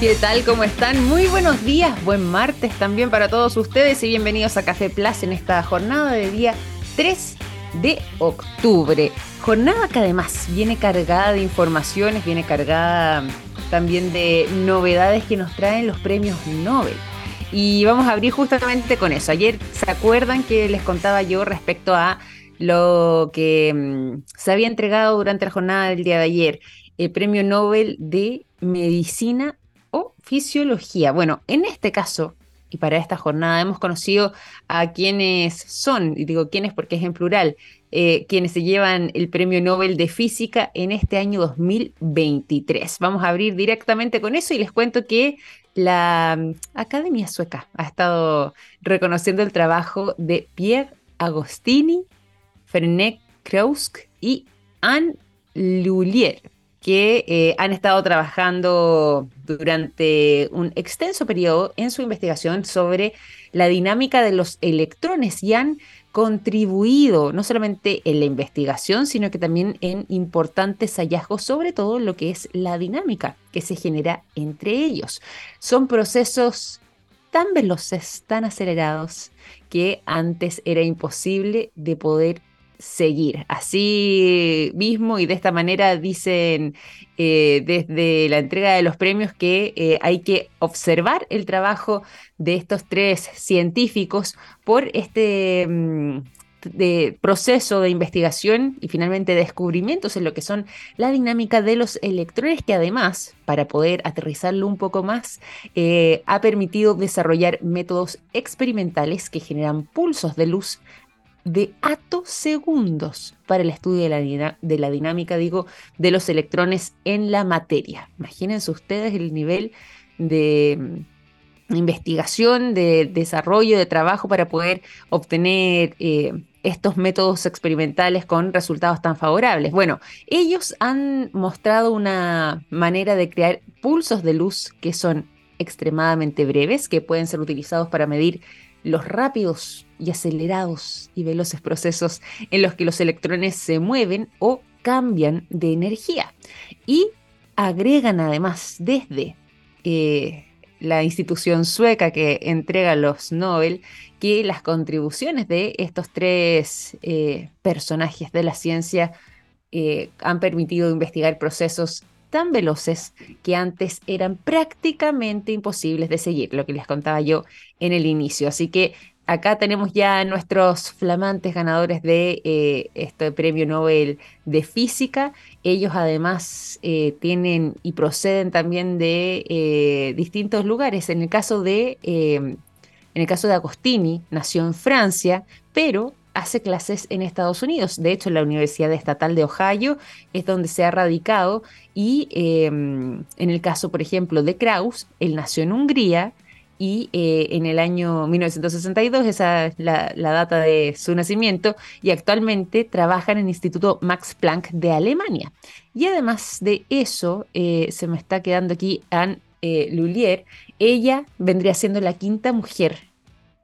¿Qué tal? ¿Cómo están? Muy buenos días, buen martes también para todos ustedes y bienvenidos a Café Plus en esta jornada de día 3 de octubre. Jornada que además viene cargada de informaciones, viene cargada también de novedades que nos traen los premios Nobel. Y vamos a abrir justamente con eso. Ayer, ¿se acuerdan que les contaba yo respecto a lo que mm, se había entregado durante la jornada del día de ayer? El premio Nobel de Medicina fisiología. Bueno, en este caso, y para esta jornada hemos conocido a quienes son, y digo quienes porque es en plural, eh, quienes se llevan el Premio Nobel de Física en este año 2023. Vamos a abrir directamente con eso y les cuento que la mm, Academia Sueca ha estado reconociendo el trabajo de Pierre Agostini, Fernet Krausk y Anne Lullier que eh, han estado trabajando durante un extenso periodo en su investigación sobre la dinámica de los electrones y han contribuido no solamente en la investigación, sino que también en importantes hallazgos sobre todo lo que es la dinámica que se genera entre ellos. Son procesos tan veloces, tan acelerados, que antes era imposible de poder seguir. Así mismo y de esta manera dicen eh, desde la entrega de los premios que eh, hay que observar el trabajo de estos tres científicos por este mm, proceso de investigación y finalmente descubrimientos en lo que son la dinámica de los electrones que además, para poder aterrizarlo un poco más, eh, ha permitido desarrollar métodos experimentales que generan pulsos de luz de atosegundos para el estudio de la, dinámica, digo, de los electrones en la materia. Imagínense ustedes el nivel de mm, investigación, de desarrollo, de trabajo para poder obtener eh, estos métodos experimentales con resultados tan favorables. Bueno, ellos han mostrado una manera de crear pulsos de luz que son extremadamente breves, que pueden ser utilizados para medir los rápidos y acelerados y veloces procesos en los que los electrones se mueven o cambian de energía. Y agregan además desde eh, la institución sueca que entrega los Nobel que las contribuciones de estos tres eh, personajes de la ciencia eh, han permitido investigar procesos tan veloces que antes eran prácticamente imposibles de seguir, lo que les contaba yo en el inicio. Así que acá tenemos ya nuestros flamantes ganadores de eh, este premio Nobel de Física. Ellos además eh, tienen y proceden también de eh, distintos lugares. En el caso de, en el caso de Agostini, nació en Francia, pero hace clases en Estados Unidos. De hecho, la Universidad Estatal de Ohio es donde se ha radicado y em, en el caso, por ejemplo, de Kraus, él nació en Hungría y eh, en el año 1962, esa es la, data de su nacimiento, y actualmente trabaja en el Instituto Max Planck de Alemania. Y además de eso, eh, se me está quedando aquí Anne eh, Lullier, ella vendría siendo la quinta mujer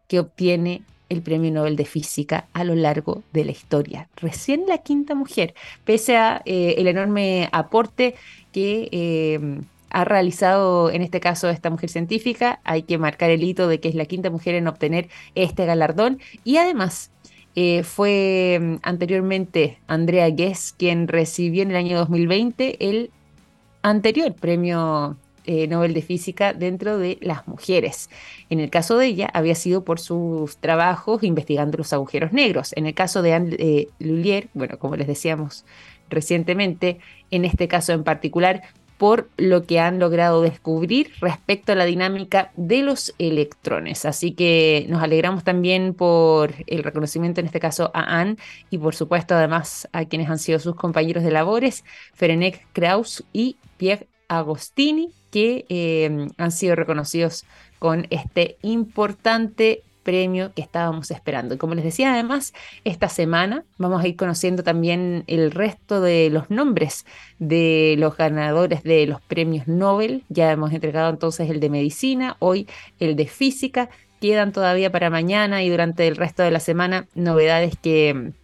que obtiene el Premio Nobel de Física a lo largo de la historia. Recién la quinta mujer, pese a eh, el enorme aporte que eh, ha realizado en este caso esta mujer científica, hay que marcar el hito de que es la quinta mujer en obtener este galardón y además eh, fue mm, anteriormente Andrea Guess quien recibió en el año 2020 el anterior premio eh, Nobel de Física dentro de las mujeres. En el caso de ella había sido por sus trabajos investigando los agujeros negros. En el caso de Anne eh, Lullier, bueno, como les decíamos recientemente, en este caso en particular, por lo que han logrado descubrir respecto a la dinámica de los electrones. Así que nos alegramos también por el reconocimiento, en este caso a Anne, y por supuesto además a quienes han sido sus compañeros de labores, Ferenek Kraus y Pierre Agostini, que eh, han sido reconocidos con este importante premio que estábamos esperando. Y como les decía, además, esta semana vamos a ir conociendo también el resto de los nombres de los ganadores de los premios Nobel. Ya hemos entregado entonces el de medicina, hoy el de física. Quedan todavía para mañana y durante el resto de la semana novedades que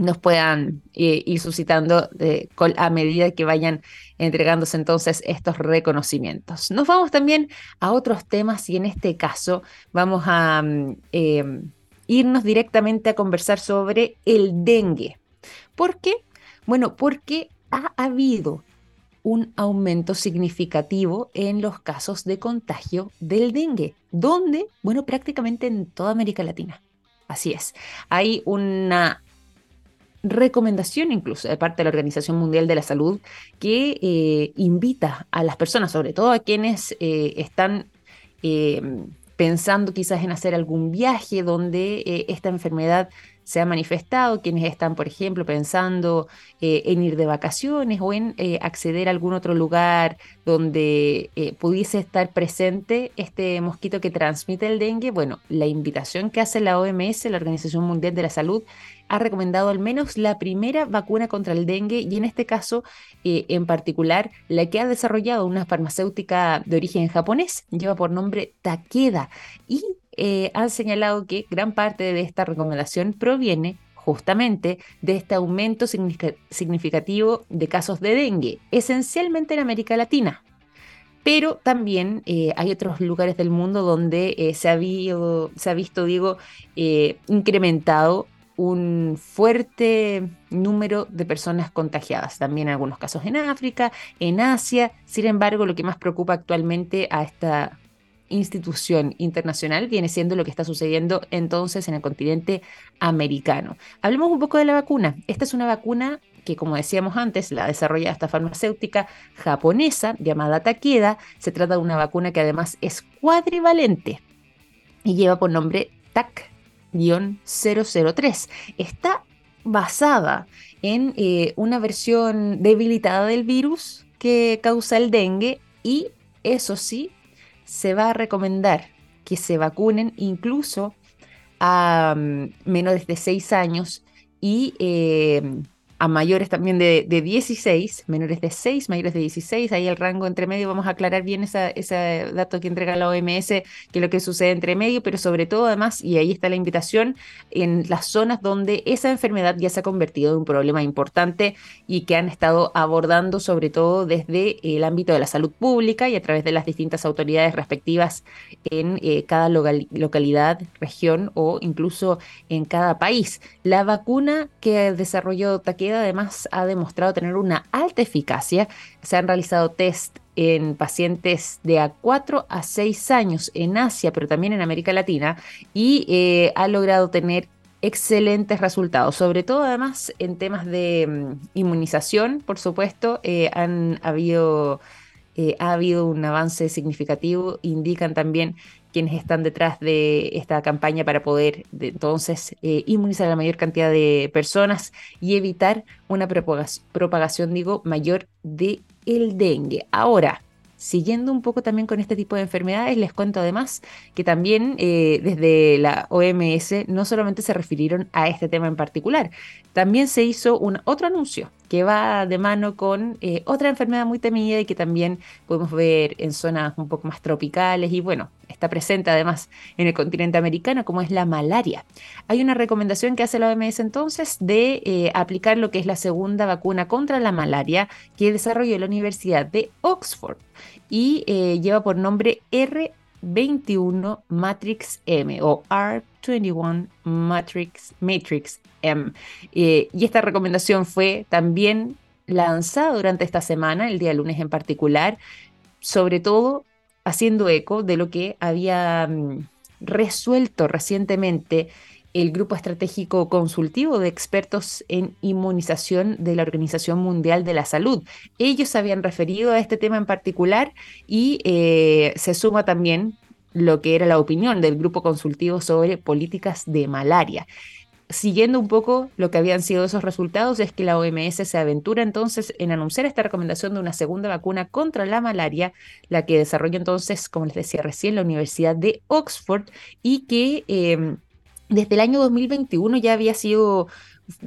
nos puedan eh, ir suscitando a medida que vayan entregándose entonces estos reconocimientos. Nos vamos también a otros temas y en este caso vamos a mm, em, irnos directamente a conversar sobre el dengue. ¿Por qué? Bueno, porque ha habido un aumento significativo en los casos de contagio del dengue. ¿Dónde? Bueno, prácticamente en toda América Latina. Así es. Hay una recomendación incluso de parte de la Organización Mundial de la Salud que eh, invita a las personas, sobre todo a quienes eh, están eh, pensando quizás en hacer algún viaje donde esta enfermedad se ha manifestado, quienes están, por ejemplo, pensando en ir de vacaciones o en acceder a algún otro lugar donde pudiese estar presente este mosquito que transmite el dengue. Bueno, la invitación que hace la OMS, la Organización Mundial de la Salud, ha recomendado al menos la primera vacuna contra el dengue y en este caso en particular la que ha desarrollado una farmacéutica de origen japonés, lleva por nombre Takeda y eh, han señalado que gran parte de esta recomendación proviene justamente de este aumento significativo de casos de dengue, esencialmente en América Latina. Pero también eh, hay otros lugares del mundo donde eh, se, ha se, ha visto, digo, incrementado un fuerte número de personas contagiadas, también en algunos casos en África, en Asia. Sin embargo, lo que más preocupa actualmente a esta institución internacional viene siendo lo que está sucediendo entonces en el continente americano. Hablemos un poco de la vacuna. Esta es una vacuna que, como decíamos antes, la desarrolla esta farmacéutica japonesa llamada Takeda. Se trata de una vacuna que además es cuadrivalente y lleva por nombre TAC-003. Está basada en eh, una versión debilitada del virus que causa el dengue y eso sí, se va a recomendar que se vacunen incluso a mm, menores de 6 años y eh, a mayores también de, 16, menores de 6, mayores de 16, ahí el rango entre medio, vamos a aclarar bien ese dato que entrega la OMS, que es lo que sucede entre medio, pero sobre todo además, y ahí está la invitación, en las zonas donde esa enfermedad ya se ha convertido en un problema importante y que han estado abordando sobre todo desde el ámbito de la salud pública y a través de las distintas autoridades respectivas en eh, cada localidad, región o incluso en cada país. La vacuna que desarrolló Taqueda además ha demostrado tener una alta eficacia. Se han realizado test en pacientes de a 4 a 6 años en Asia, pero también en América Latina, y eh, ha logrado tener excelentes resultados, sobre todo además en temas de mm, inmunización, por supuesto, eh, han habido, eh, ha habido un avance significativo, indican también quienes están detrás de esta campaña para poder entonces eh, inmunizar a la mayor cantidad de personas y evitar una propagación, digo, mayor de el dengue. Ahora, siguiendo un poco también con este tipo de enfermedades, les cuento además que también eh, desde la OMS no solamente se refirieron a este tema en particular, también se hizo un otro anuncio que va de mano con eh, otra enfermedad muy temida y que también podemos ver en zonas un poco más tropicales y bueno, está presente además en el continente americano como es la malaria. Hay una recomendación que hace la OMS entonces de eh, aplicar lo que es la segunda vacuna contra la malaria que desarrolló la Universidad de Oxford y eh, lleva por nombre R21 Matrix M o R21 Matrix, Matrix M. Eh, y esta recomendación fue también lanzada durante esta semana, el día lunes en particular, sobre todo haciendo eco de lo que había mm, resuelto recientemente el Grupo Estratégico Consultivo de Expertos en Inmunización de la Organización Mundial de la Salud. Ellos habían referido a este tema en particular y eh, se suma también lo que era la opinión del Grupo Consultivo sobre políticas de malaria siguiendo un poco lo que habían sido esos resultados, es que la OMS se aventura entonces en anunciar esta recomendación de una segunda vacuna contra la malaria, la que desarrolló entonces, como les decía recién, la Universidad de Oxford y que em, desde el año 2021 ya había sido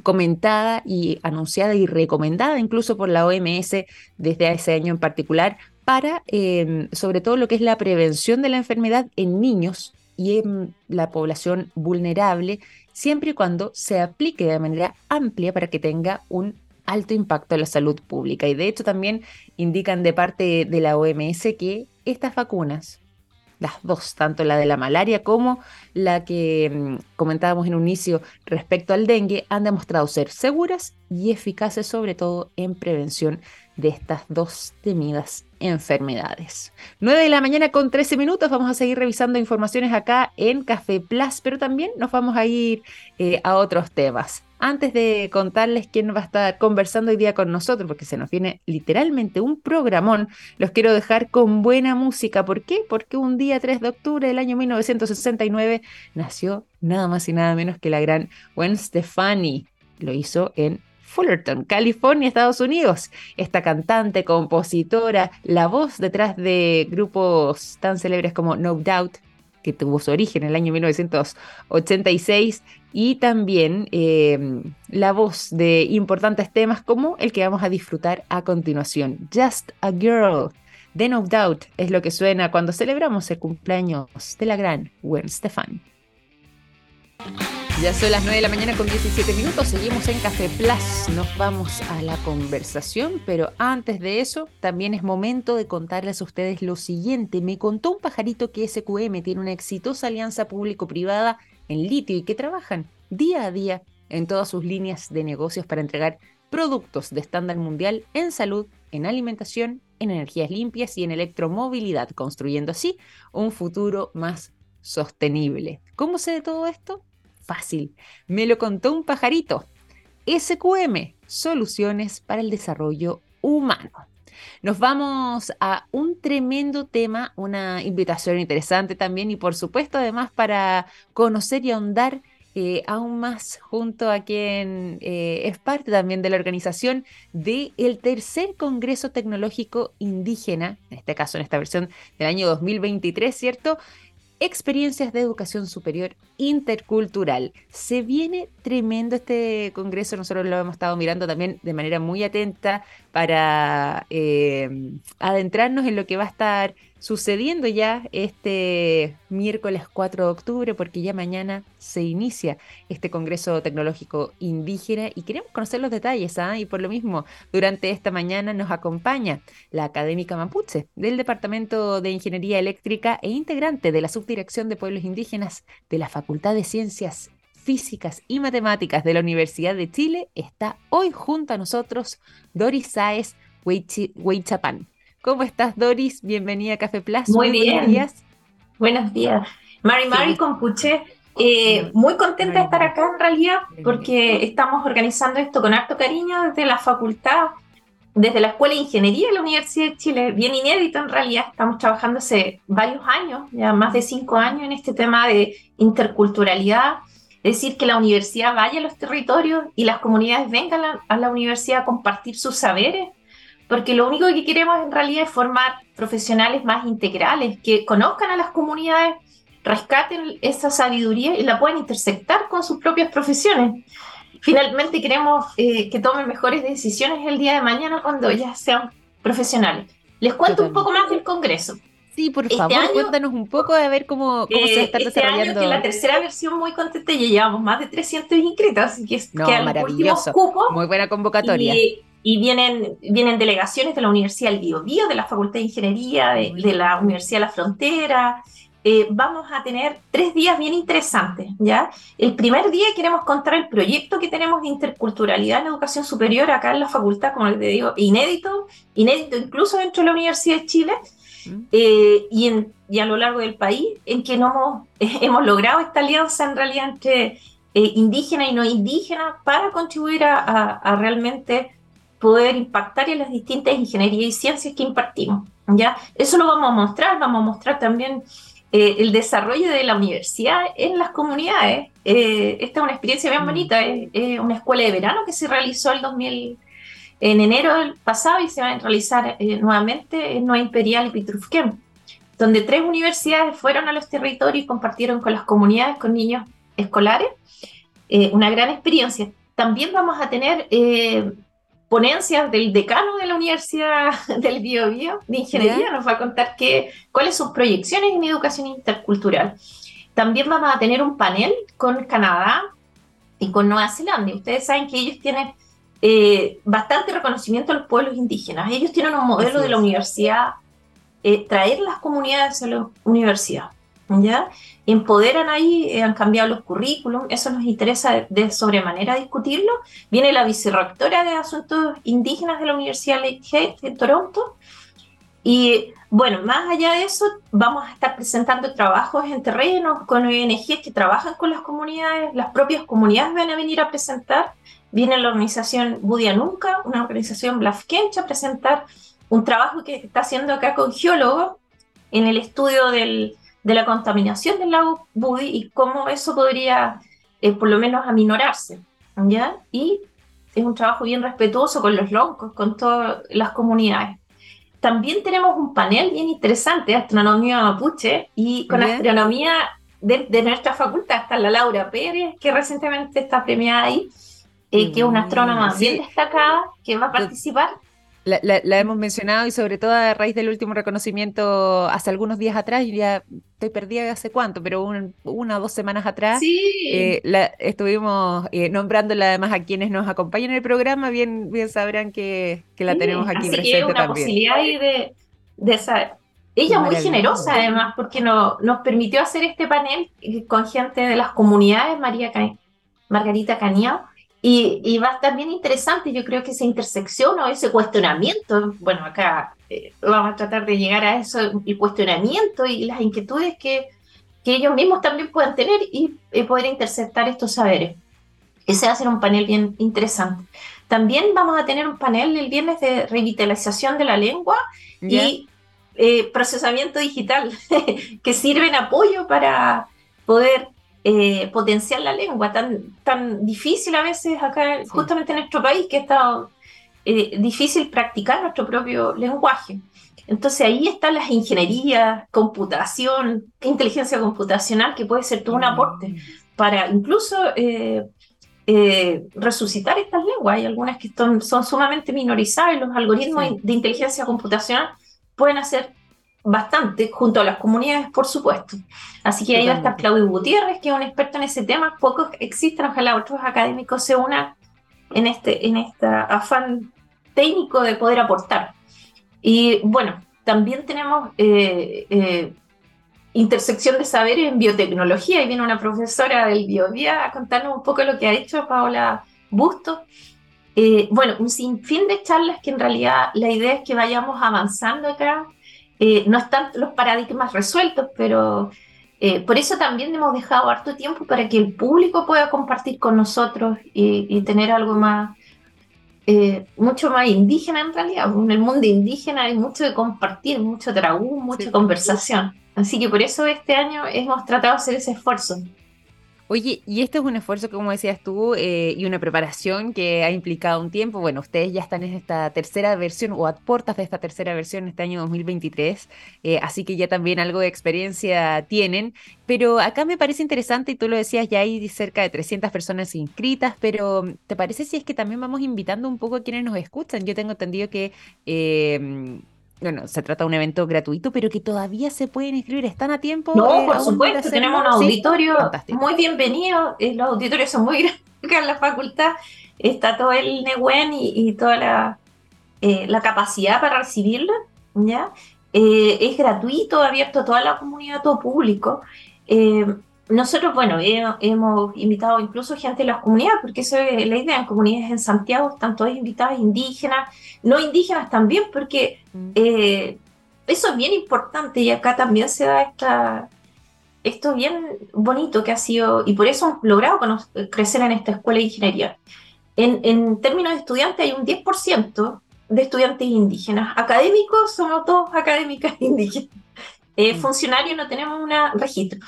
comentada y anunciada y recomendada incluso por la OMS desde ese año en particular para em, sobre todo lo que es la prevención de la enfermedad en niños y en la población vulnerable, siempre y cuando se aplique de manera amplia para que tenga un alto impacto en la salud pública. Y de hecho también indican de parte de la OMS que estas vacunas las dos, tanto la de la malaria como la que mm, comentábamos en un inicio respecto al dengue, han demostrado ser seguras y eficaces, sobre todo en prevención de estas dos temidas enfermedades. 9 de la mañana con 13 minutos, vamos a seguir revisando informaciones acá en Café Plus, pero también nos vamos a ir eh, a otros temas antes de contarles quién va a estar conversando hoy día con nosotros, porque se nos viene literalmente un programón, los quiero dejar con buena música. ¿Por qué? Porque un día 3 de octubre del año 1969 nació nada más y nada menos que la gran Gwen Stefani. Lo hizo en Fullerton, California, Estados Unidos. Esta cantante, compositora, la voz detrás de grupos tan célebres como No Doubt, que tuvo su origen en el año 1986, y también eh, la voz de importantes temas como el que vamos a disfrutar a continuación, Just a Girl. de No Doubt es lo que suena cuando celebramos el cumpleaños de la gran Gwen Stefani. Ya son las 9 de la mañana con 17 minutos, seguimos en Café Plus, nos vamos a la conversación, pero antes de eso también es momento de contarles a ustedes lo siguiente. Me contó un pajarito que SQM tiene una exitosa alianza público-privada en litio y que trabajan día a día en todas sus líneas de negocios para entregar productos de estándar mundial en salud, en alimentación, en energías limpias y en electromovilidad, construyendo así un futuro más sostenible. ¿Cómo sé de todo esto? Fácil. Me lo contó un pajarito. SQM, soluciones para el desarrollo humano. Nos vamos a un tremendo tema, una invitación interesante también y por supuesto además para conocer y ahondar eh, aún más junto a quien eh, es parte también de la organización del el tercer Congreso Tecnológico Indígena, en este caso en esta versión del año 2023, ¿cierto? Experiencias de educación superior intercultural. Se viene tremendo este congreso, nosotros lo hemos estado mirando también de manera muy atenta para eh, adentrarnos en lo que va a estar sucediendo ya este miércoles 4 de octubre, porque ya mañana se inicia este Congreso Tecnológico Indígena y queremos conocer los detalles, ¿ah? y por lo mismo, durante esta mañana nos acompaña la académica mapuche del Departamento de Ingeniería Eléctrica e integrante de la Subdirección de Pueblos Indígenas de la Facultad de Ciencias Físicas y Matemáticas de la Universidad de Chile, está hoy junto a nosotros Doris Sáez Huichapán. ¿Cómo estás, Doris? Bienvenida a Café Plus. Muy, bien. Buenos días. Buenos días. Mari Mari Compuche, eh, muy contenta de estar acá en realidad porque estamos organizando esto con harto cariño desde la facultad, desde la Escuela de Ingeniería de la Universidad de Chile, bien inédito en realidad, estamos trabajando hace varios años, ya más de cinco años en este tema de interculturalidad, es decir, que la universidad vaya a los territorios y las comunidades vengan a la universidad a compartir sus saberes porque lo único que queremos en realidad es formar profesionales más integrales, que conozcan a las comunidades, rescaten esa sabiduría y la puedan intersectar con sus propias profesiones. Finalmente queremos eh, que tomen mejores decisiones el día de mañana cuando ya sean profesionales. Les cuento un poco más del Congreso. Sí, por este favor, cuéntanos un poco de ver cómo, cómo se está este desarrollando. Año, que la tercera versión muy contenta, ya llevamos más de 300 inscritos, así que, no, que maravilloso. Muy buena convocatoria. Y, y vienen, vienen delegaciones de la Universidad del Biobío, de la Facultad de Ingeniería, de, la Universidad de la Frontera. Eh, vamos a tener tres días bien interesantes, ¿ya? El primer día queremos contar el proyecto que tenemos de interculturalidad en educación superior acá en la facultad, como les digo, inédito, inédito incluso dentro de la Universidad de Chile, mm. eh, y, en, y a lo largo del país, en que no hemos, hemos logrado esta alianza en realidad entre eh, indígena y no indígena para contribuir a, a realmente poder impactar en las distintas ingenierías y ciencias que impartimos. ¿ya? Eso lo vamos a mostrar, vamos a mostrar también eh, el desarrollo de la universidad en las comunidades. Eh, esta es una experiencia bien mm. bonita, es una escuela de verano que se realizó el 2000, en enero del pasado y se va a realizar eh, nuevamente en Nueva Imperial y Pitrufquén, donde tres universidades fueron a los territorios y compartieron con las comunidades, con niños escolares, una gran experiencia. También vamos a tener ponencias del decano de la Universidad del Biobío de Ingeniería, nos va a contar qué, cuáles son sus proyecciones en educación intercultural. También vamos a tener un panel con Canadá y con Nueva Zelanda. Ustedes saben que ellos tienen eh, bastante reconocimiento a los pueblos indígenas. Ellos tienen un modelo de la universidad, eh, traer las comunidades a la universidad. ¿Ya? Empoderan ahí, eh, han cambiado los currículum, eso nos interesa de, sobremanera discutirlo. Viene la vicerrectora de Asuntos Indígenas de la Universidad Lakehead de Toronto. Y bueno, más allá de eso, vamos a estar presentando trabajos en terreno con ONGs que trabajan con las comunidades, las propias comunidades van a venir a presentar Viene la organización Budia Nunca, una organización Blafkench, a presentar un trabajo que está haciendo acá con geólogos en el estudio del, de la contaminación del lago Budi y cómo eso podría, eh, por lo menos, aminorarse. ¿ya? Y es un trabajo bien respetuoso con los loncos, con todas las comunidades. También tenemos un panel bien interesante, Astronomía Mapuche, y con astronomía de, de, nuestra facultad está la Laura Pérez, que recientemente está premiada ahí, eh, que es una astrónoma bien destacada, que va a participar. La, la, hemos mencionado y sobre todo a raíz del último reconocimiento hace algunos días atrás, ya estoy perdida hace cuánto, pero una o dos semanas atrás, eh, la, estuvimos eh, nombrándola además a quienes nos acompañan en el programa, bien, bien sabrán que, que la tenemos aquí presente que es una posibilidad de, de esa... Ella muy generosa además, porque no, nos permitió hacer este panel con gente de las comunidades, María Margarita Cañao, y, va a estar bien interesante, yo creo que esa intersección o ese cuestionamiento, bueno, acá eh, vamos a tratar de llegar a eso, el cuestionamiento y las inquietudes que, que ellos mismos también puedan tener y, poder interceptar estos saberes. Ese va a ser un panel bien interesante. También vamos a tener un panel el viernes de revitalización de la lengua y eh, procesamiento digital, que sirve en apoyo para poder eh, potenciar la lengua, tan, tan difícil a veces acá, justamente en nuestro país, que está eh, difícil practicar nuestro propio lenguaje. Entonces ahí están las ingenierías, computación, inteligencia computacional, que puede ser todo un aporte mm. para incluso eh, resucitar estas lenguas. Hay algunas que son, son sumamente minorizadas y los algoritmos de inteligencia computacional pueden hacer bastante, junto a las comunidades, por supuesto. Así que ahí va a estar Claudio Gutiérrez, que es un experto en ese tema. Pocos existen, ojalá otros académicos se unan en este, en este afán técnico de poder aportar. Y bueno, también tenemos eh, eh, intersección de saberes en biotecnología. Y viene una profesora del Biovía a contarnos un poco lo que ha hecho Paola Busto. Eh, bueno, un sinfín de charlas que en realidad la idea es que vayamos avanzando acá eh, no están los paradigmas resueltos, pero eh, por eso también hemos dejado harto tiempo para que el público pueda compartir con nosotros y, tener algo más, eh, mucho más indígena en realidad. En el mundo indígena hay mucho de compartir, mucho tragú, mucha conversación. Así que por eso este año hemos tratado de hacer ese esfuerzo. Oye, y esto es un esfuerzo, como decías tú, eh, y una preparación que ha implicado un tiempo. Bueno, ustedes ya están en esta tercera versión o a puertas de esta tercera versión este año 2023, eh, así que ya también algo de experiencia tienen. Pero acá me parece interesante, y tú lo decías, ya hay cerca de 300 personas inscritas, pero ¿te parece si es que también vamos invitando un poco a quienes nos escuchan? Yo tengo entendido que... Eh, bueno, se trata de un evento gratuito, pero que todavía se pueden inscribir. ¿Están a tiempo? No, por supuesto, tenemos un auditorio muy bienvenido. Eh, los auditorios son muy grandes en la facultad. Está todo el NEWEN y, toda la, eh, la, capacidad para recibirlo. ¿ya? Eh, es gratuito, abierto a toda la comunidad, a todo público. Nosotros, bueno, hemos invitado incluso gente de las comunidades, porque eso es la idea, en comunidades en Santiago están todas invitadas indígenas, no indígenas también, porque mm. eh, eso es bien importante y acá también se da esta, esto bien bonito que ha sido, y por eso hemos logrado crecer en esta escuela de ingeniería. En, en términos de estudiantes hay un 10% de estudiantes indígenas. Académicos somos todos académicas indígenas. Eh, mm. funcionarios no tenemos un registro.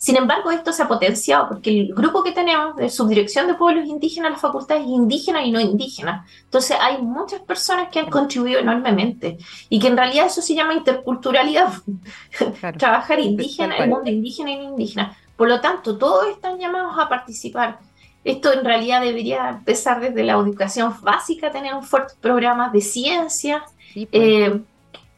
Sin embargo, esto se ha potenciado porque el grupo que tenemos de subdirección de pueblos indígenas, la facultad es indígena y no indígena. Entonces hay muchas personas que han contribuido enormemente y que en realidad eso se llama interculturalidad, trabajar indígena, el mundo indígena y no indígena. Por lo tanto, todos están llamados a participar. Esto en realidad debería empezar desde la educación básica, tener un fuerte programa de ciencia, pues. eh,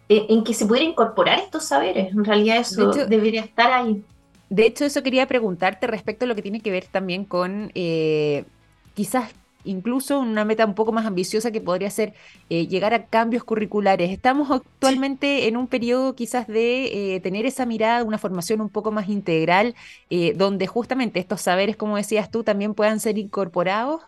eh, en que se pudiera incorporar estos saberes. En realidad eso debería estar ahí. De hecho, eso quería preguntarte respecto a lo que tiene que ver también con eh, quizás incluso una meta un poco más ambiciosa que podría ser eh, llegar a cambios curriculares. Estamos actualmente en un periodo quizás de eh, tener esa mirada, una formación un poco más integral, eh, donde justamente estos saberes, como decías tú, también puedan ser incorporados.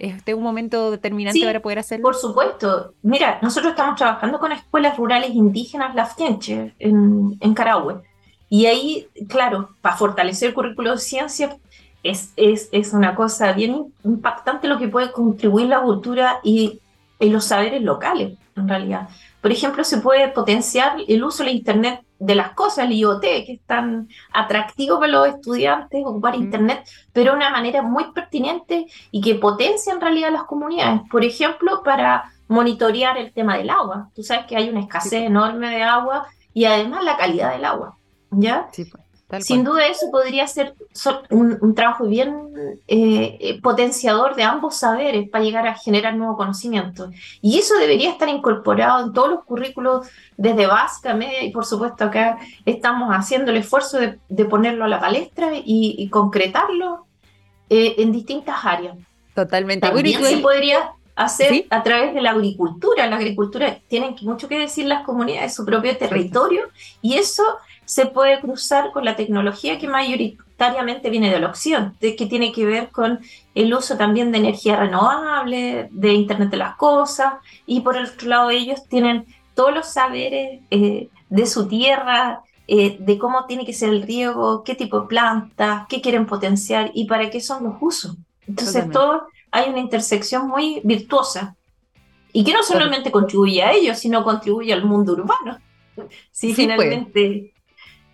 ¿Este es un momento determinante para poder hacerlo? Por supuesto. Mira, nosotros estamos trabajando con escuelas rurales indígenas laftienche en, en Carahue. Y ahí, claro, para fortalecer el currículo de ciencia, es, es, es, una cosa bien impactante lo que puede contribuir la cultura y, y, los saberes locales, en realidad. Por ejemplo, se puede potenciar el uso del Internet de las cosas, el IoT, que es tan atractivo para los estudiantes, ocupar Internet, pero de una manera muy pertinente y que potencia en realidad las comunidades. Por ejemplo, para monitorear el tema del agua. Tú sabes que hay una escasez enorme de agua y además la calidad del agua. ¿Ya? Sí, pues. Sin duda eso podría ser un, trabajo bien eh, eh, potenciador de ambos saberes para llegar a generar nuevo conocimiento. Y eso debería estar incorporado en todos los currículos, desde básica, media, y por supuesto acá estamos haciendo el esfuerzo de, ponerlo a la palestra y, concretarlo eh, en distintas áreas. Totalmente. También se podría hacer a través de la agricultura. La agricultura tienen mucho que decir las comunidades, su propio territorio, y eso se puede cruzar con la tecnología que mayoritariamente viene de la opción, de, que tiene que ver con el uso también de energía renovable, de Internet de las Cosas, y por el otro lado ellos tienen todos los saberes eh, de su tierra, eh, de cómo tiene que ser el riego, qué tipo de plantas, qué quieren potenciar y para qué son los usos. Entonces, todo hay una intersección muy virtuosa y que no solamente contribuye a ellos, sino contribuye al mundo urbano. Si sí, pues. finalmente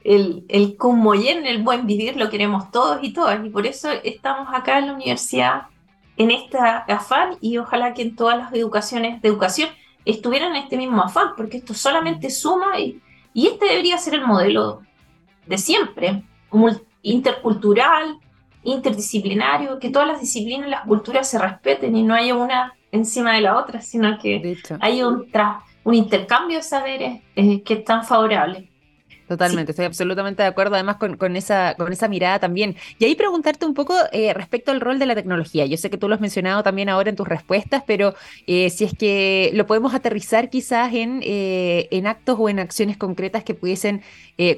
el, el como y en el buen vivir lo queremos todos y todas, y por eso estamos acá en la universidad en esta afán y ojalá que en todas las educaciones de educación estuvieran en este mismo afán, porque esto solamente suma y, y este debería ser el modelo de siempre, intercultural, interdisciplinario, que todas las disciplinas y las culturas se respeten y no haya una encima de la otra, sino que haya un, un intercambio de saberes eh, que es tan favorable. Totalmente, estoy absolutamente de acuerdo, además con, con, esa, con esa mirada también. Y ahí preguntarte un poco eh, respecto al rol de la tecnología. Yo sé que tú lo has mencionado también ahora en tus respuestas, pero eh, si es que lo podemos aterrizar quizás en, eh, en actos o en acciones concretas que pudiesen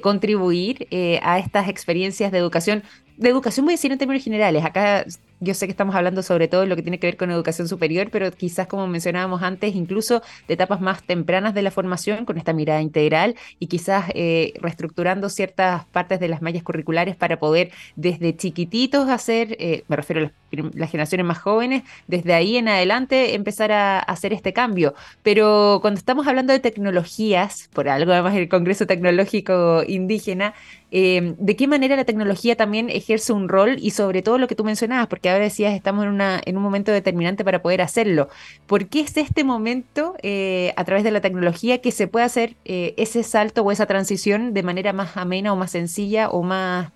contribuir a estas experiencias de educación, de educación voy a decir en términos generales. Acá yo sé que estamos hablando sobre todo de lo que tiene que ver con educación superior, pero quizás como mencionábamos antes, incluso de etapas más tempranas de la formación, con esta mirada integral y quizás eh, reestructurando ciertas partes de las mallas curriculares para poder desde chiquititos hacer, eh, me refiero a las, generaciones más jóvenes, desde ahí en adelante empezar a, hacer este cambio. Pero cuando estamos hablando de tecnologías, por algo además el Congreso Tecnológico Indígena, eh, ¿de qué manera la tecnología también ejerce un rol y sobre todo lo que tú mencionabas, porque ahora decías, estamos en, una, en un momento determinante para poder hacerlo. ¿Por qué es este momento, eh, a través de la tecnología, que se puede hacer eh, ese salto o esa transición de manera más amena o más sencilla o más,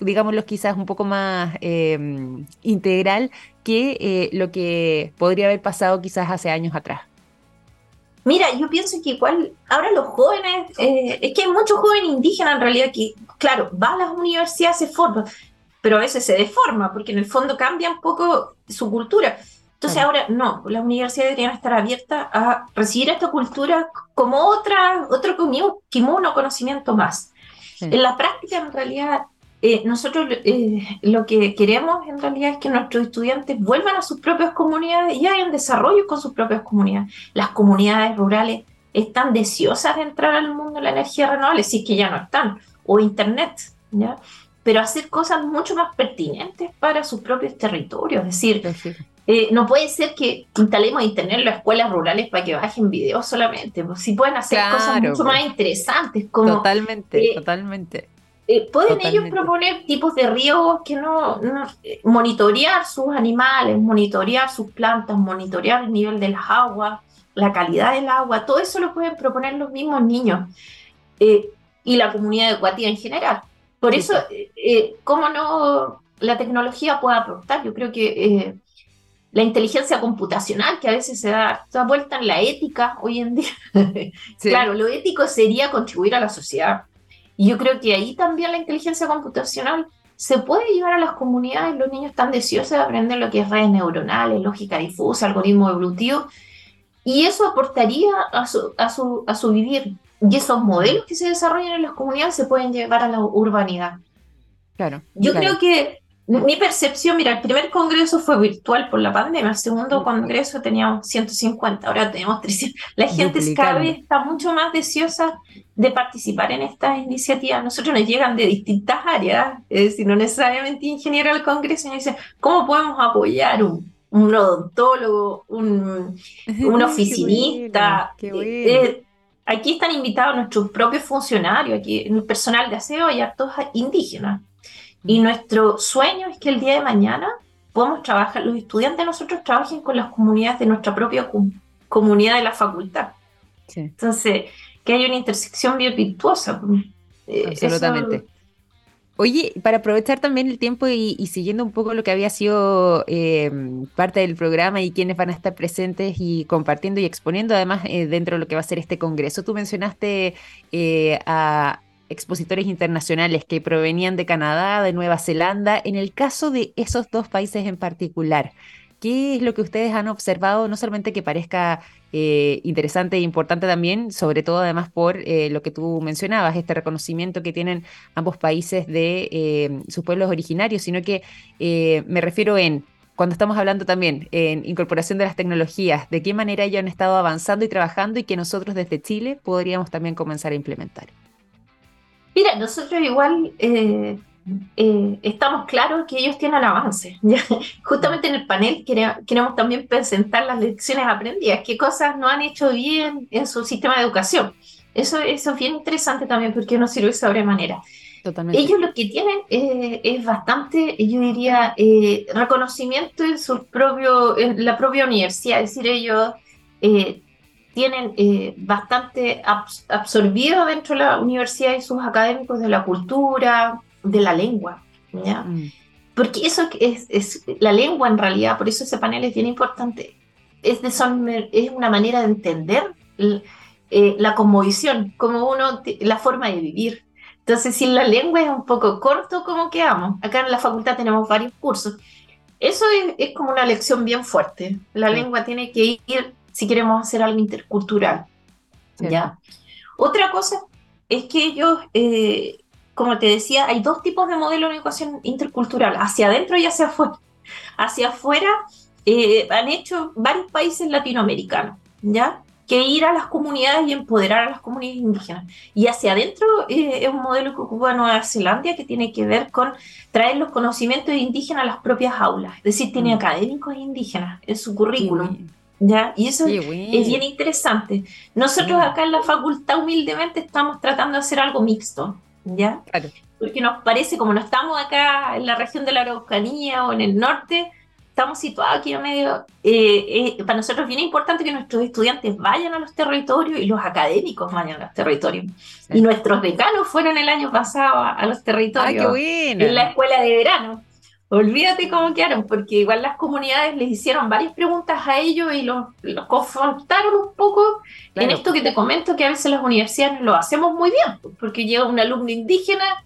digámoslo quizás un poco más em, integral que lo que podría haber pasado quizás hace años atrás? Mira, yo pienso que igual ahora los jóvenes, eh, es que hay muchos jóvenes indígenas en realidad que, claro, van a las universidades, se forman, pero a veces se deforma, porque en el fondo cambia un poco su cultura. Entonces ahora no, las universidades deberían estar abiertas a recibir esta cultura como otra, otro kimono conocimiento más. En la práctica, en realidad, eh, nosotros eh, lo que queremos en realidad es que nuestros estudiantes vuelvan a sus propias comunidades y hayan desarrollo con sus propias comunidades. Las comunidades rurales están deseosas de entrar al mundo de la energía renovable, si es que ya no están, o Internet, ¿ya? pero hacer cosas mucho más pertinentes para sus propios territorios. Es decir, eh, no puede ser que instalemos internet en las escuelas rurales para que bajen videos solamente. Pues, si pueden hacer cosas mucho pues. más interesantes. Como, totalmente, eh, totalmente. Eh, pueden ellos proponer tipos de riegos que no, monitorear sus animales, monitorear sus plantas, monitorear el nivel de las aguas, la calidad del agua, todo eso lo pueden proponer los mismos niños y la comunidad educativa en general. Por eso, eh, eh, ¿cómo no la tecnología puede aportar? Yo creo que eh, la inteligencia computacional, que a veces se da, da vuelta en la ética hoy en día, claro, lo ético sería contribuir a la sociedad. Y yo creo que ahí también la inteligencia computacional se puede llevar a las comunidades. Los niños están deseosos de aprender lo que es redes neuronales, lógica difusa, algoritmo evolutivo. Y eso aportaría a su, a su, a su vivir. Y esos modelos que se desarrollan en las comunidades se pueden llevar a la urbanidad. Claro. Yo creo que mi percepción, mira, el primer congreso fue virtual por la pandemia, el segundo congreso teníamos 150, ahora tenemos 300. La gente cada vez está mucho más deseosa de participar en estas iniciativas. Nosotros nos llegan de distintas áreas, es decir, no necesariamente ingeniero al congreso, y nos dicen, ¿cómo podemos apoyar un, un odontólogo, un, un oficinista? Qué bueno, qué bueno. Eh, aquí están invitados nuestros propios funcionarios, aquí el personal de aseo y hartos indígenas. Y nuestro sueño es que el día de mañana podamos trabajar, los estudiantes nosotros trabajen con las comunidades de nuestra propia comunidad de la facultad. Entonces, que haya una intersección bien virtuosa. Eh, Absolutamente. Oye, para aprovechar también el tiempo y, siguiendo un poco lo que había sido eh, parte del programa y quienes van a estar presentes y compartiendo y exponiendo además eh, dentro de lo que va a ser este congreso, tú mencionaste a, expositores internacionales que provenían de Canadá, de Nueva Zelanda. En el caso de esos dos países en particular, ¿qué es lo que ustedes han observado? No solamente que parezca eh, interesante e importante también, sobre todo además por eh, lo que tú mencionabas, este reconocimiento que tienen ambos países de eh, sus pueblos originarios, sino que me refiero en cuando estamos hablando también en incorporación de las tecnologías, de qué manera ellos han estado avanzando y trabajando y que nosotros desde Chile podríamos también comenzar a implementar. Mira, nosotros igual eh, eh, estamos claros que ellos tienen avance. Justamente en el panel queremos, también presentar las lecciones aprendidas, qué cosas no han hecho bien en su sistema de educación. Eso, eso es bien interesante también porque nos sirve de sobremanera. Totalmente. Ellos lo que tienen eh, es bastante, yo diría, reconocimiento en, su propio, en la propia universidad. Es decir, ellos tienen eh, bastante absorbido dentro de la universidad y sus académicos de la cultura, de la lengua, ¿ya? Mm. Porque eso es, es, la lengua en realidad, por eso ese panel es bien importante. Es, de son, es una manera de entender eh, la conmovisión, como uno, la forma de vivir. Entonces, si la lengua es un poco corto, ¿cómo quedamos? Acá en la facultad tenemos varios cursos. Eso es, es como una lección bien fuerte. La lengua tiene que ir si queremos hacer algo intercultural. ¿ya? Otra cosa es que ellos, eh, como te decía, hay dos tipos de modelo de educación intercultural, hacia adentro y hacia afuera. Hacia afuera eh, han hecho varios países latinoamericanos, ¿ya? que ir a las comunidades y empoderar a las comunidades indígenas. Y hacia adentro eh, es un modelo que ocupa Nueva Zelanda que tiene que ver con traer los conocimientos indígenas a las propias aulas. Es decir, tiene mm. académicos indígenas en su currículum. ¿Ya? Y eso es bien interesante. Nosotros acá en la facultad humildemente estamos tratando de hacer algo mixto, ¿ya? Porque nos parece, como no estamos acá en la región de la Araucanía o en el norte, estamos situados aquí en medio, eh, eh, para nosotros es bien importante que nuestros estudiantes vayan a los territorios y los académicos vayan a los territorios. Y nuestros decanos fueron el año pasado a, los territorios en la escuela de verano. Olvídate cómo quedaron, porque igual las comunidades les hicieron varias preguntas a ellos y los, los confrontaron un poco en esto que te comento, que a veces las universidades lo hacemos muy bien, porque llega un alumno indígena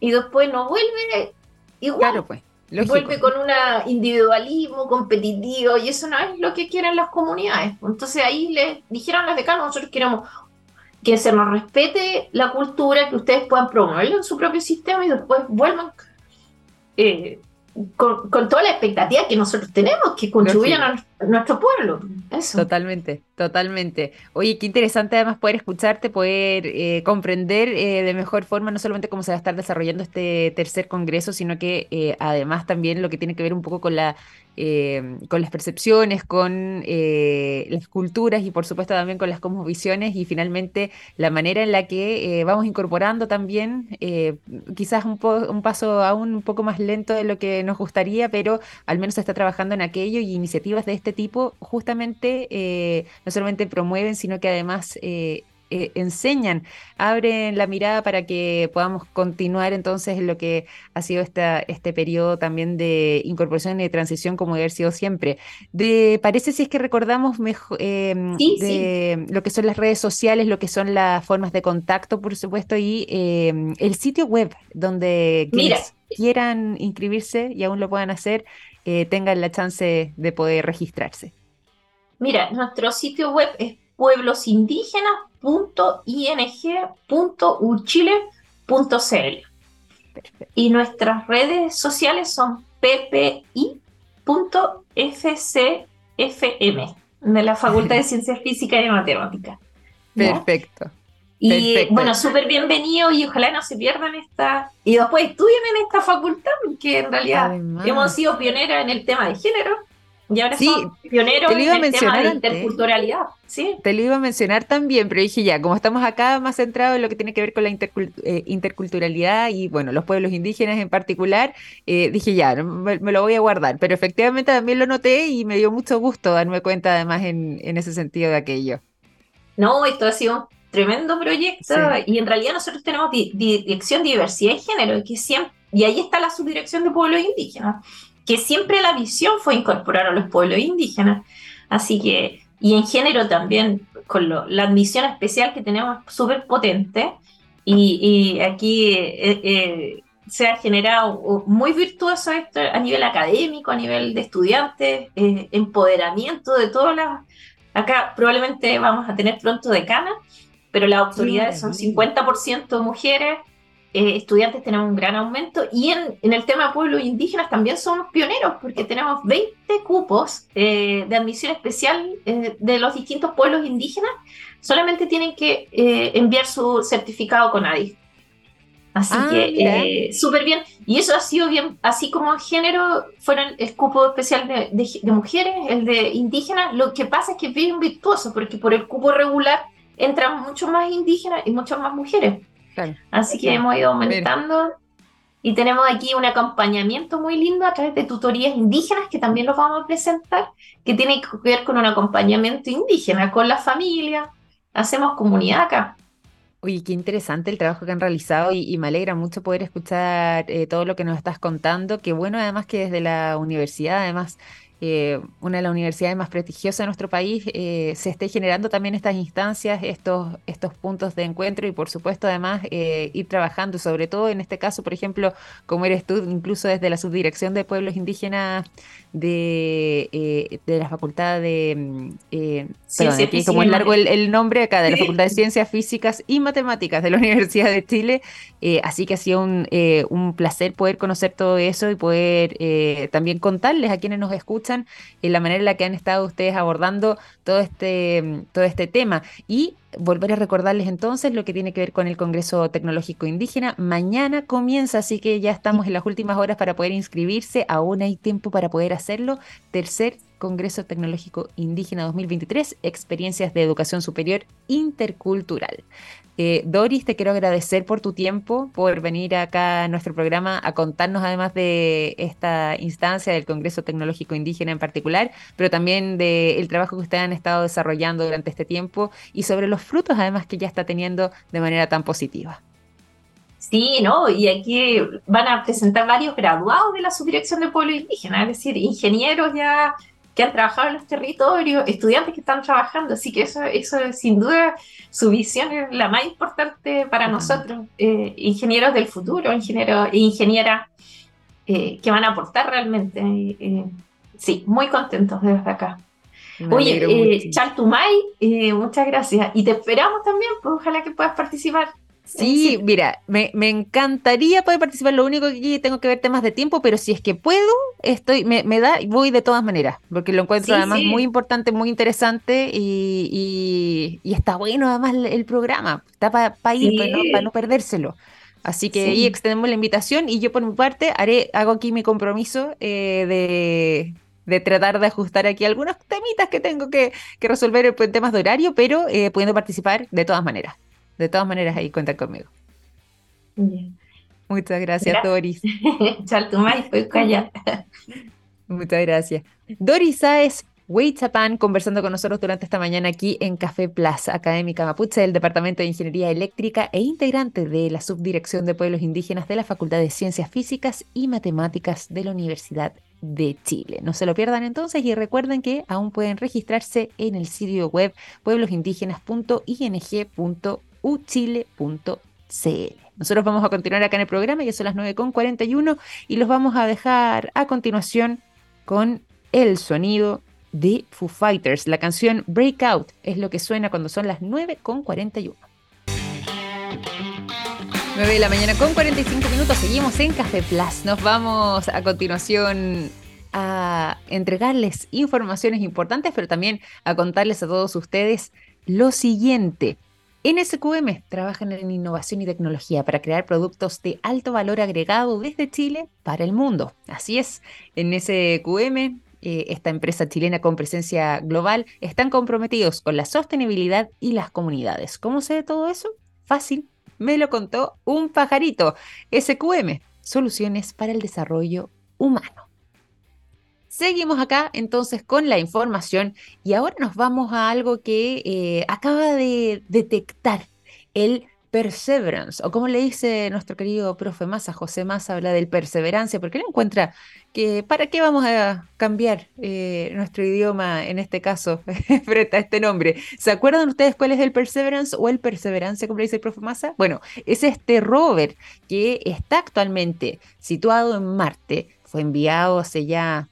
y después no vuelve igual. Claro, pues. Vuelve con un individualismo competitivo y eso no es lo que quieren las comunidades. Entonces ahí les dijeron las decanas, nosotros queremos que se nos respete la cultura, que ustedes puedan promoverlo en su propio sistema y después vuelvan eh, con, toda la expectativa que nosotros tenemos, que contribuyan a, nuestro pueblo. Totalmente, totalmente. Oye, qué interesante además poder escucharte, poder eh, comprender eh, de mejor forma no solamente cómo se va a estar desarrollando este tercer congreso, sino que además también lo que tiene que ver un poco con la eh, con las percepciones, con eh, las culturas y por supuesto también con las cosmovisiones y finalmente la manera en la que eh, vamos incorporando también quizás un, un, paso aún un poco más lento de lo que nos gustaría, pero al menos se está trabajando en aquello y iniciativas de este tipo justamente no solamente promueven, sino que además eh, enseñan, abren la mirada para que podamos continuar entonces en lo que ha sido esta, este periodo también de incorporación y de transición como debe haber sido siempre. De, parece si es que recordamos mejor, em, de lo que son las redes sociales, lo que son las formas de contacto, por supuesto, y em, el sitio web donde quienes quieran inscribirse y aún lo puedan hacer, eh, tengan la chance de poder registrarse. Mira, nuestro sitio web es pueblosindígenas.ing.uchile.cl y nuestras redes sociales son ppi.fcfm de la Facultad de Ciencias Físicas y Matemáticas. Perfecto. Y bueno, súper bienvenido y ojalá no se pierdan esta. Y después estudien en esta facultad, que en realidad hemos sido pioneras en el tema de género. Y ahora sí, pioneros en el tema de interculturalidad. ¿sí? Te lo iba a mencionar también, pero dije ya, como estamos acá más centrados en lo que tiene que ver con la eh, interculturalidad y bueno, los pueblos indígenas en particular, eh, dije ya, me, lo voy a guardar. Pero efectivamente también lo noté y me dio mucho gusto darme cuenta además en, en ese sentido de aquello. No, esto ha sido un tremendo proyecto y en realidad nosotros tenemos dirección de diversidad y género que siempre, y ahí está la subdirección de pueblos indígenas que siempre la visión fue incorporar a los pueblos indígenas. Así que, y en género también, con la admisión especial que tenemos súper potente, y, aquí eh, eh, se ha generado muy virtuoso esto a nivel académico, a nivel de estudiantes, eh, empoderamiento de todas las... Acá probablemente vamos a tener pronto decanas, pero las autoridades son 50% mujeres, eh, estudiantes tenemos un gran aumento y en, en, el tema de pueblos indígenas también somos pioneros porque tenemos 20 cupos eh, de admisión especial eh, de los distintos pueblos indígenas, solamente tienen que enviar su certificado con ADI. Así ah, que súper bien. Y eso ha sido bien, así como en género fueron el cupo especial de, de, mujeres, el de indígenas, lo que pasa es que es bien virtuoso porque por el cupo regular entran mucho más indígenas y muchas más mujeres. Así que hemos ido aumentando y tenemos aquí un acompañamiento muy lindo a través de tutorías indígenas que también los vamos a presentar, que tiene que ver con un acompañamiento indígena, con la familia. Hacemos comunidad acá. Oye, qué interesante el trabajo que han realizado y, me alegra mucho poder escuchar eh, todo lo que nos estás contando. Qué bueno además que desde la universidad, además, eh, una de las universidades más prestigiosas de nuestro país, eh, se esté generando también estas instancias, estos, estos puntos de encuentro y por supuesto además eh, ir trabajando, sobre todo en este caso, por ejemplo, como eres tú, incluso desde la subdirección de pueblos indígenas de, de la Facultad de... Mm, perdón, aquí como es largo el, nombre acá, de la Facultad de Ciencias Físicas y Matemáticas de la Universidad de Chile, así que ha sido un, un placer poder conocer todo eso y poder también contarles a quienes nos escuchan en la manera en la que han estado ustedes abordando todo este, todo este tema. Y volver a recordarles entonces lo que tiene que ver con el Congreso Tecnológico Indígena. Mañana comienza, así que ya estamos en las últimas horas para poder inscribirse. Aún hay tiempo para poder hacerlo. Tercer Congreso Tecnológico Indígena 2023, experiencias de educación superior intercultural. Eh, Doris, te quiero agradecer por tu tiempo, por venir acá a nuestro programa a contarnos además de esta instancia del Congreso Tecnológico Indígena en particular, pero también del trabajo que ustedes han estado desarrollando durante este tiempo y sobre los frutos además que ya está teniendo de manera tan positiva. Sí, ¿no? Y aquí van a presentar varios graduados de la subdirección de pueblo indígena, es decir, ingenieros ya que han trabajado en los territorios, estudiantes que están trabajando, así que eso, eso sin duda, su visión es la más importante para nosotros, eh, ingenieros del futuro, ingenieros e ingenieras eh, que van a aportar realmente. Eh, sí, muy contentos desde acá. Oye, Chartumay, muchas gracias. Y te esperamos también, pues ojalá que puedas participar. Sí, mira, me, encantaría poder participar. Lo único que tengo que ver temas de tiempo, pero si es que puedo, estoy, me, me da, voy de todas maneras, porque lo encuentro además muy importante, muy interesante y, y, está bueno además el, programa. Está para ir, para no, no, perdérselo. Así que ahí extendemos la invitación y yo por mi parte haré, hago aquí mi compromiso eh, de, de tratar de ajustar aquí algunos temitas que tengo que, que resolver en temas de horario, pero eh, pudiendo participar de todas maneras. De todas maneras, ahí cuenta conmigo. Muchas gracias, Doris. Chaltumay, pues calla. Muchas gracias. Doris Saez Wei Chapan conversando con nosotros durante esta mañana aquí en Café Plaza, académica mapuche del Departamento de Ingeniería Eléctrica e integrante de la Subdirección de Pueblos Indígenas de la Facultad de Ciencias Físicas y Matemáticas de la Universidad de Chile. No se lo pierdan entonces y recuerden que aún pueden registrarse en el sitio web pueblosindígenas.ing.uchile.cl. Nosotros vamos a continuar acá en el programa, ya son las 9.41 y los vamos a dejar a continuación con el sonido de Foo Fighters. La canción Breakout es lo que suena cuando son las 9.41. 9 de la mañana con 45 minutos, seguimos en Café Plus. Nos vamos a continuación a entregarles informaciones importantes, pero también a contarles a todos ustedes lo siguiente. NSQM trabaja en innovación y tecnología para crear productos de alto valor agregado desde Chile para el mundo. Así es, NSQM, eh, esta empresa chilena con presencia global, están comprometidos con la sostenibilidad y las comunidades. ¿Cómo sé todo eso? Fácil, me lo contó un pajarito. SQM, soluciones para el desarrollo humano. Seguimos acá entonces con la información y ahora nos vamos a algo que eh, acaba de detectar el Perseverance, o como le dice nuestro querido profe Massa, José Massa habla del perseverancia, porque él encuentra que para qué vamos a cambiar eh, nuestro idioma en este caso frente a este nombre. ¿Se acuerdan ustedes cuál es el Perseverance o el Perseverancia, como le dice el profe Massa? Bueno, es este rover que está actualmente situado en Marte, fue enviado hace ya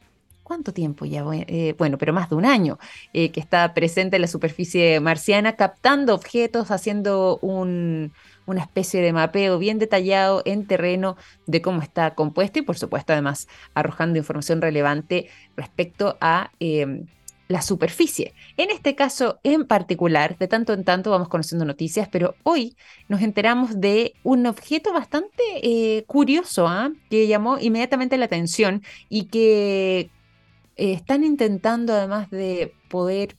¿cuánto tiempo ya? Eh, bueno, pero más de un año, eh, que está presente en la superficie marciana, captando objetos, haciendo una especie de mapeo bien detallado en terreno de cómo está compuesto y por supuesto además arrojando información relevante respecto a em, la superficie. En este caso en particular, de tanto en tanto vamos conociendo noticias, pero hoy nos enteramos de un objeto bastante eh, curioso ¿ah? que llamó inmediatamente la atención y que eh, están intentando además de poder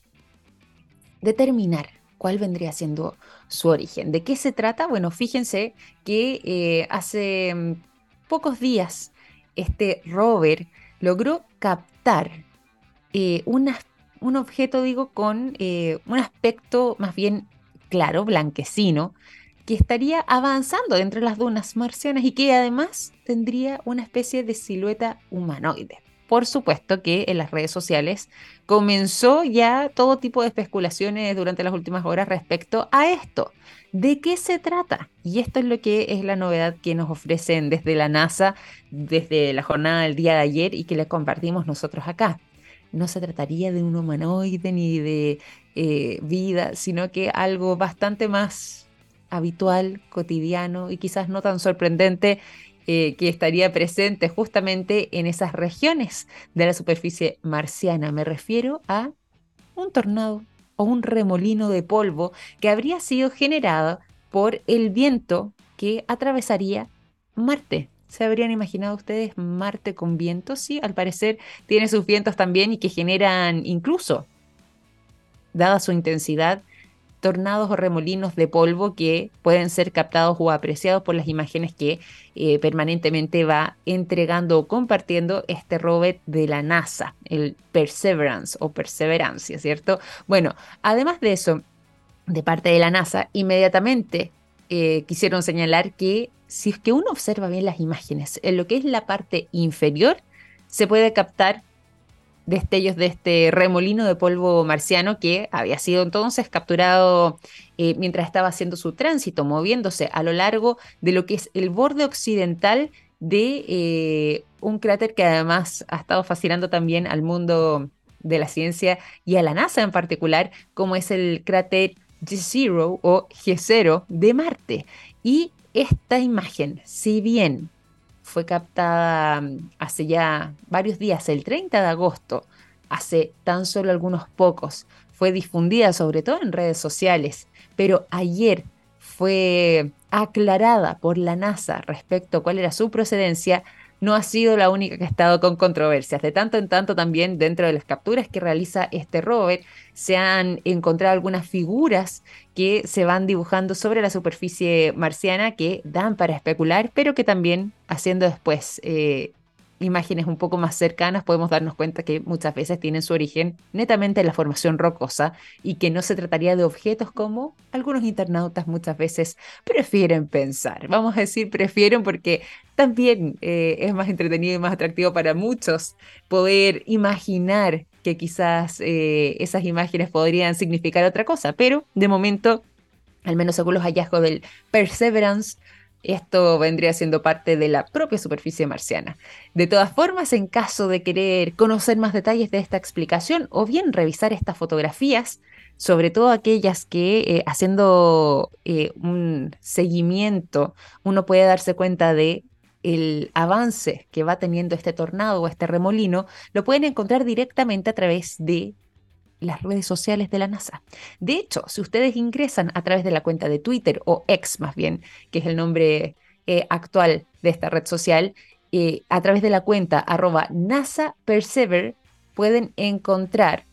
determinar cuál vendría siendo su origen. ¿De qué se trata? Bueno, fíjense que eh, hace mm, pocos días este rover logró captar eh, un objeto, digo, con un aspecto más bien claro, blanquecino, que estaría avanzando entre las dunas marcianas y que además tendría una especie de silueta humanoide por supuesto que en las redes sociales comenzó ya todo tipo de especulaciones durante las últimas horas respecto a esto. ¿De qué se trata? Y esto es lo que es la novedad que nos ofrecen desde la NASA, desde la jornada del día de ayer y que le compartimos nosotros acá. No se trataría de un humanoide ni de eh, vida, sino que algo bastante más habitual, cotidiano y quizás no tan sorprendente eh, que estaría presente justamente en esas regiones de la superficie marciana. Me refiero a un tornado o un remolino de polvo que habría sido generado por el viento que atravesaría Marte. ¿Se habrían imaginado ustedes Marte con vientos? Sí, al parecer tiene sus vientos también y que generan incluso, dada su intensidad, tornados o remolinos de polvo que pueden ser captados o apreciados por las imágenes que eh, permanentemente va entregando o compartiendo este rover de la NASA, el Perseverance o Perseverancia, ¿cierto? Bueno, además de eso, de parte de la NASA, inmediatamente eh, quisieron señalar que si es que uno observa bien las imágenes, en lo que es la parte inferior, se puede captar destellos de este remolino de polvo marciano que había sido entonces capturado eh, mientras estaba haciendo su tránsito, moviéndose a lo largo de lo que es el borde occidental de eh, un cráter que además ha estado fascinando también al mundo de la ciencia y a la NASA en particular, como es el cráter G0 o G0 de Marte. Y esta imagen, si bien fue captada mm, hace ya varios días, el 30 de agosto, hace tan solo algunos pocos. Fue difundida sobre todo en redes sociales, pero ayer fue aclarada por la NASA respecto a cuál era su procedencia no ha sido la única que ha estado con controversias. De tanto en tanto también dentro de las capturas que realiza este rover se han encontrado algunas figuras que se van dibujando sobre la superficie marciana que dan para especular, pero que también haciendo después eh, imágenes un poco más cercanas podemos darnos cuenta que muchas veces tienen su origen netamente en la formación rocosa y que no se trataría de objetos como algunos internautas muchas veces prefieren pensar. Vamos a decir prefieren porque también eh, es más entretenido y más atractivo para muchos poder imaginar que quizás eh, esas imágenes podrían significar otra cosa, pero de momento, al menos según los hallazgos del Perseverance, esto vendría siendo parte de la propia superficie marciana. De todas formas, en caso de querer conocer más detalles de esta explicación o bien revisar estas fotografías, sobre todo aquellas que eh, haciendo eh, un seguimiento uno puede darse cuenta de el avance que va teniendo este tornado o este remolino, lo pueden encontrar directamente a través de las redes sociales de la NASA. De hecho, si ustedes ingresan a través de la cuenta de Twitter o X más bien, que es el nombre eh, actual de esta red social, eh, a través de la cuenta arroba NASA pueden encontrar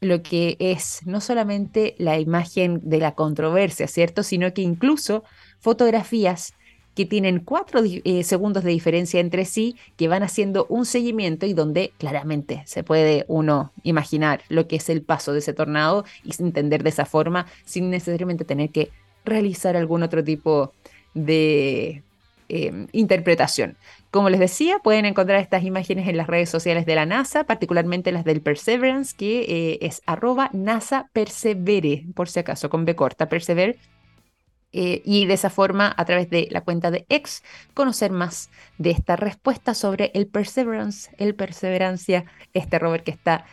lo que es no solamente la imagen de la controversia, ¿cierto? Sino que incluso fotografías que tienen cuatro eh, segundos de diferencia entre sí, que van haciendo un seguimiento y donde claramente se puede uno imaginar lo que es el paso de ese tornado y entender de esa forma sin necesariamente tener que realizar algún otro tipo de em, interpretación. Como les decía, pueden encontrar estas imágenes en las redes sociales de la NASA, particularmente las del Perseverance, que eh, es arroba NASA Persevere, por si acaso, con B corta, Persevere eh, y de esa forma, a través de la cuenta de X, conocer más de esta respuesta sobre el Perseverance, el Perseverancia, este rover que está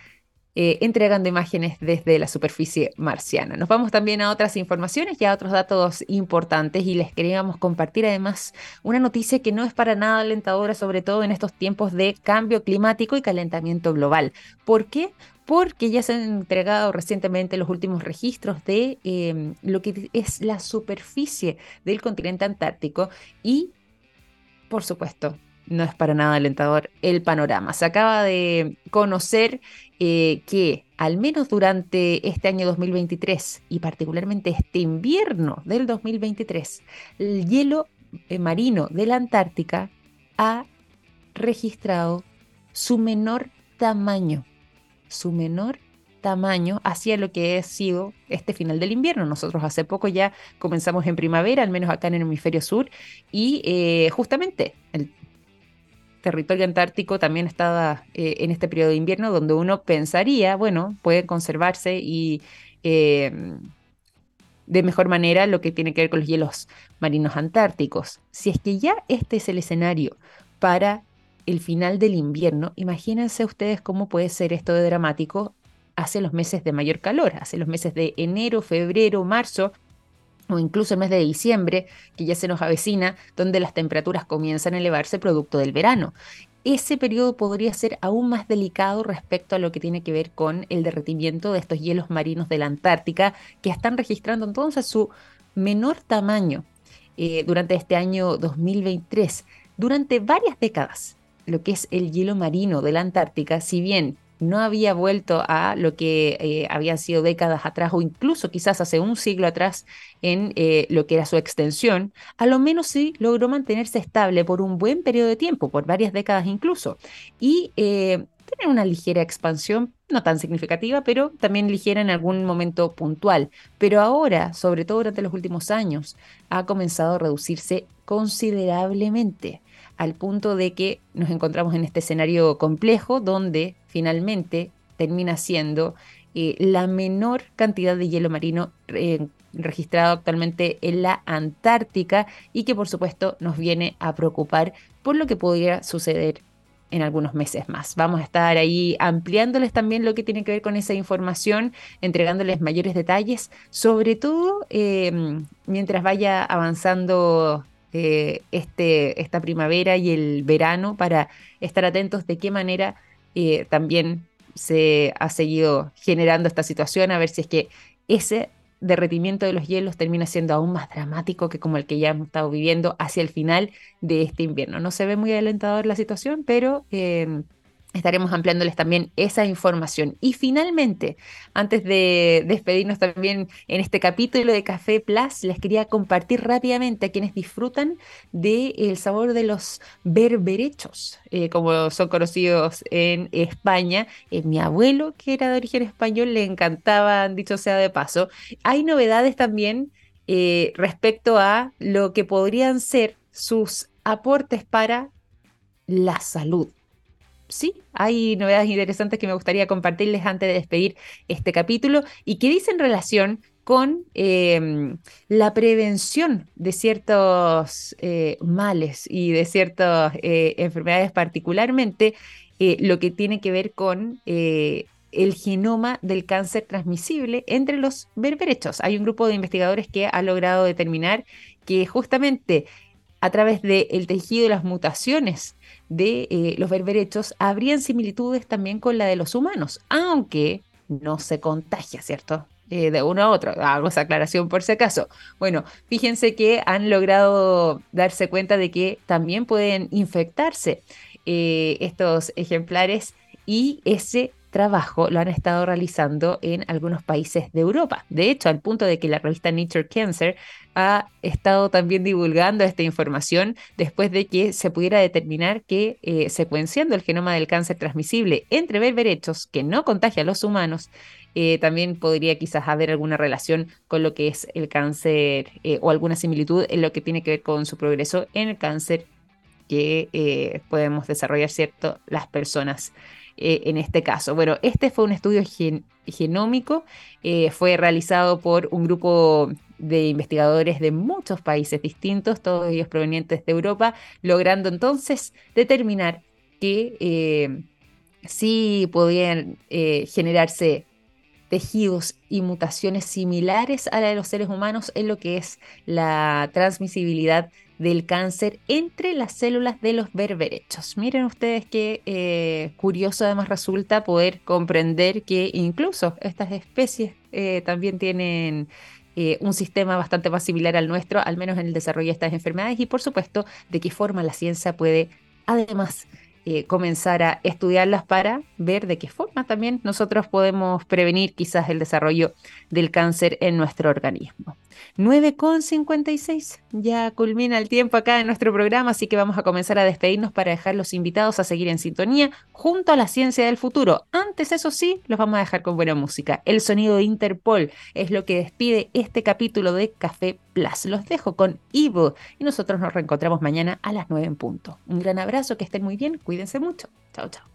eh, entregando imágenes desde la superficie marciana. Nos vamos también a otras informaciones y a otros datos importantes y les queríamos compartir además una noticia que no es para nada alentadora, sobre todo en estos tiempos de cambio climático y calentamiento global. ¿Por qué? porque ya se han entregado recientemente los últimos registros de em, lo que es la superficie del continente antártico y, por supuesto, no es para nada alentador el panorama. Se acaba de conocer eh, que al menos durante este año 2023 y particularmente este invierno del 2023, el hielo eh, marino de la Antártica ha registrado su menor tamaño su menor tamaño hacia lo que ha sido este final del invierno. Nosotros hace poco ya comenzamos en primavera, al menos acá en el hemisferio sur, y eh, justamente el territorio antártico también estaba eh, en este periodo de invierno donde uno pensaría, bueno, puede conservarse y em, de mejor manera lo que tiene que ver con los hielos marinos antárticos. Si es que ya este es el escenario para el final del invierno, imagínense ustedes cómo puede ser esto de dramático hacia los meses de mayor calor, hacia los meses de enero, febrero, marzo o incluso el mes de diciembre, que ya se nos avecina, donde las temperaturas comienzan a elevarse producto del verano. Ese periodo podría ser aún más delicado respecto a lo que tiene que ver con el derretimiento de estos hielos marinos de la Antártica, que están registrando entonces su menor tamaño eh, durante este año 2023. Durante varias décadas, lo que es el hielo marino de la Antártica, si bien no había vuelto a lo que eh, habían sido décadas atrás o incluso quizás hace un siglo atrás en eh, lo que era su extensión, a lo menos sí logró mantenerse estable por un buen periodo de tiempo, por varias décadas incluso, y eh, tener una ligera expansión, no tan significativa, pero también ligera en algún momento puntual. Pero ahora, sobre todo durante los últimos años, ha comenzado a reducirse considerablemente al punto de que nos encontramos en este escenario complejo donde finalmente termina siendo eh, la menor cantidad de hielo marino eh, registrado actualmente en la Antártica y que por supuesto nos viene a preocupar por lo que podría suceder en algunos meses más. Vamos a estar ahí ampliándoles también lo que tiene que ver con esa información, entregándoles mayores detalles, sobre todo eh, mientras vaya avanzando eh, este, esta primavera y el verano para estar atentos de qué manera eh, también se ha seguido generando esta situación, a ver si es que ese derretimiento de los hielos termina siendo aún más dramático que como el que ya hemos estado viviendo hacia el final de este invierno. No se ve muy alentador la situación, pero eh, Estaremos ampliándoles también esa información. Y finalmente, antes de despedirnos también en este capítulo de Café Plus, les quería compartir rápidamente a quienes disfrutan del sabor de los berberechos, eh, como son conocidos en España. Eh, mi abuelo, que era de origen español, le encantaban, dicho sea de paso. Hay novedades también eh, respecto a lo que podrían ser sus aportes para la salud sí, hay novedades interesantes que me gustaría compartirles antes de despedir este capítulo y que dicen relación con em, la prevención de ciertos eh, males y de ciertas eh, enfermedades, particularmente eh, lo que tiene que ver con el genoma del cáncer transmisible entre los berberechos. Hay un grupo de investigadores que ha logrado determinar que justamente a través del tejido y las mutaciones de eh, los berberechos habrían similitudes también con la de los humanos, aunque no se contagia, ¿cierto? Eh, de uno a otro. Hago aclaración por si acaso. Bueno, fíjense que han logrado darse cuenta de que también pueden infectarse eh, estos ejemplares y ese trabajo lo han estado realizando en algunos países de Europa. De hecho, al punto de que la revista Nature Cancer ha estado también divulgando esta información después de que se pudiera determinar que eh, secuenciando el genoma del cáncer transmisible entre berberechos que no contagia a los humanos, eh, también podría quizás haber alguna relación con lo que es el cáncer eh, o alguna similitud en lo que tiene que ver con su progreso en el cáncer que podemos desarrollar, ¿cierto?, las personas eh, en este caso. Bueno, este fue un estudio genómico, eh, fue realizado por un grupo de investigadores de muchos países distintos, todos ellos provenientes de Europa, logrando entonces determinar que eh, sí podían generarse tejidos y mutaciones similares a la de los seres humanos en lo que es la transmisibilidad del cáncer entre las células de los berberechos. Miren ustedes qué eh, curioso además resulta poder comprender que incluso estas especies eh, también tienen eh, un sistema bastante más similar al nuestro, al menos en el desarrollo de estas enfermedades y por supuesto de qué forma la ciencia puede además eh, comenzar a estudiarlas para ver de qué forma también nosotros podemos prevenir quizás el desarrollo del cáncer en nuestro organismo. 9,56 ya culmina el tiempo acá en nuestro programa, así que vamos a comenzar a despedirnos para dejar los invitados a seguir en sintonía junto a la ciencia del futuro. Antes, eso sí, los vamos a dejar con buena música. El sonido de Interpol es lo que despide este capítulo de Café Plus. Los dejo con Evil y nosotros nos reencontramos mañana a las 9 en punto. Un gran abrazo, que estén muy bien, cuídense mucho. Chao, chao.